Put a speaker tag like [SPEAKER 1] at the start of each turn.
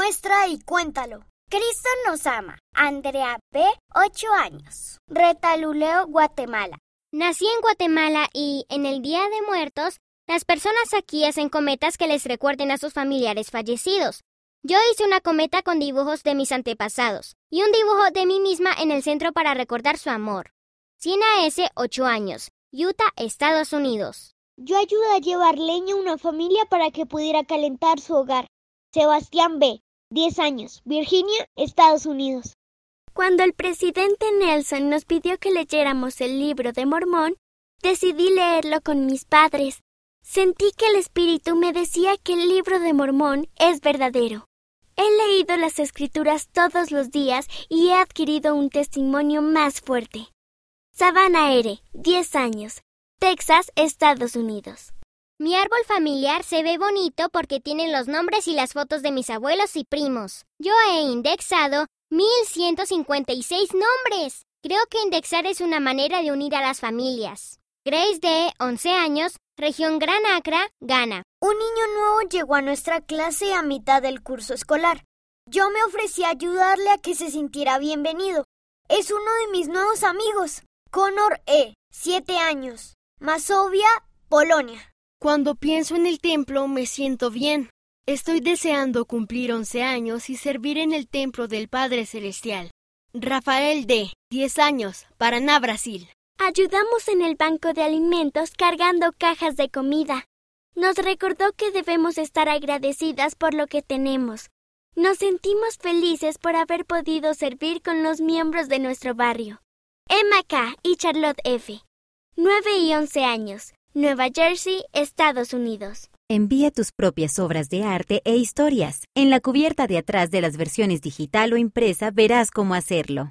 [SPEAKER 1] Muestra y cuéntalo.
[SPEAKER 2] Cristo nos ama. Andrea B., 8 años. Retaluleo, Guatemala.
[SPEAKER 3] Nací en Guatemala y en el Día de Muertos, las personas aquí hacen cometas que les recuerden a sus familiares fallecidos. Yo hice una cometa con dibujos de mis antepasados y un dibujo de mí misma en el centro para recordar su amor. Siena S., 8 años. Utah, Estados Unidos.
[SPEAKER 4] Yo ayudé a llevar leña a una familia para que pudiera calentar su hogar. Sebastián B., 10 años, Virginia, Estados Unidos.
[SPEAKER 5] Cuando el presidente Nelson nos pidió que leyéramos el libro de Mormón, decidí leerlo con mis padres. Sentí que el Espíritu me decía que el libro de Mormón es verdadero. He leído las escrituras todos los días y he adquirido un testimonio más fuerte. Savannah R., 10 años, Texas, Estados Unidos.
[SPEAKER 3] Mi árbol familiar se ve bonito porque tiene los nombres y las fotos de mis abuelos y primos. Yo he indexado 1156 nombres. Creo que indexar es una manera de unir a las familias. Grace D., 11 años, región Gran Acra, Ghana.
[SPEAKER 1] Un niño nuevo llegó a nuestra clase a mitad del curso escolar. Yo me ofrecí a ayudarle a que se sintiera bienvenido. Es uno de mis nuevos amigos. Connor E., 7 años. Masovia, Polonia.
[SPEAKER 6] Cuando pienso en el templo me siento bien. Estoy deseando cumplir 11 años y servir en el templo del Padre Celestial. Rafael D., 10 años, Paraná, Brasil.
[SPEAKER 5] Ayudamos en el banco de alimentos cargando cajas de comida. Nos recordó que debemos estar agradecidas por lo que tenemos. Nos sentimos felices por haber podido servir con los miembros de nuestro barrio. Emma K. y Charlotte F. 9 y 11 años. Nueva Jersey, Estados Unidos.
[SPEAKER 7] Envía tus propias obras de arte e historias. En la cubierta de atrás de las versiones digital o impresa verás cómo hacerlo.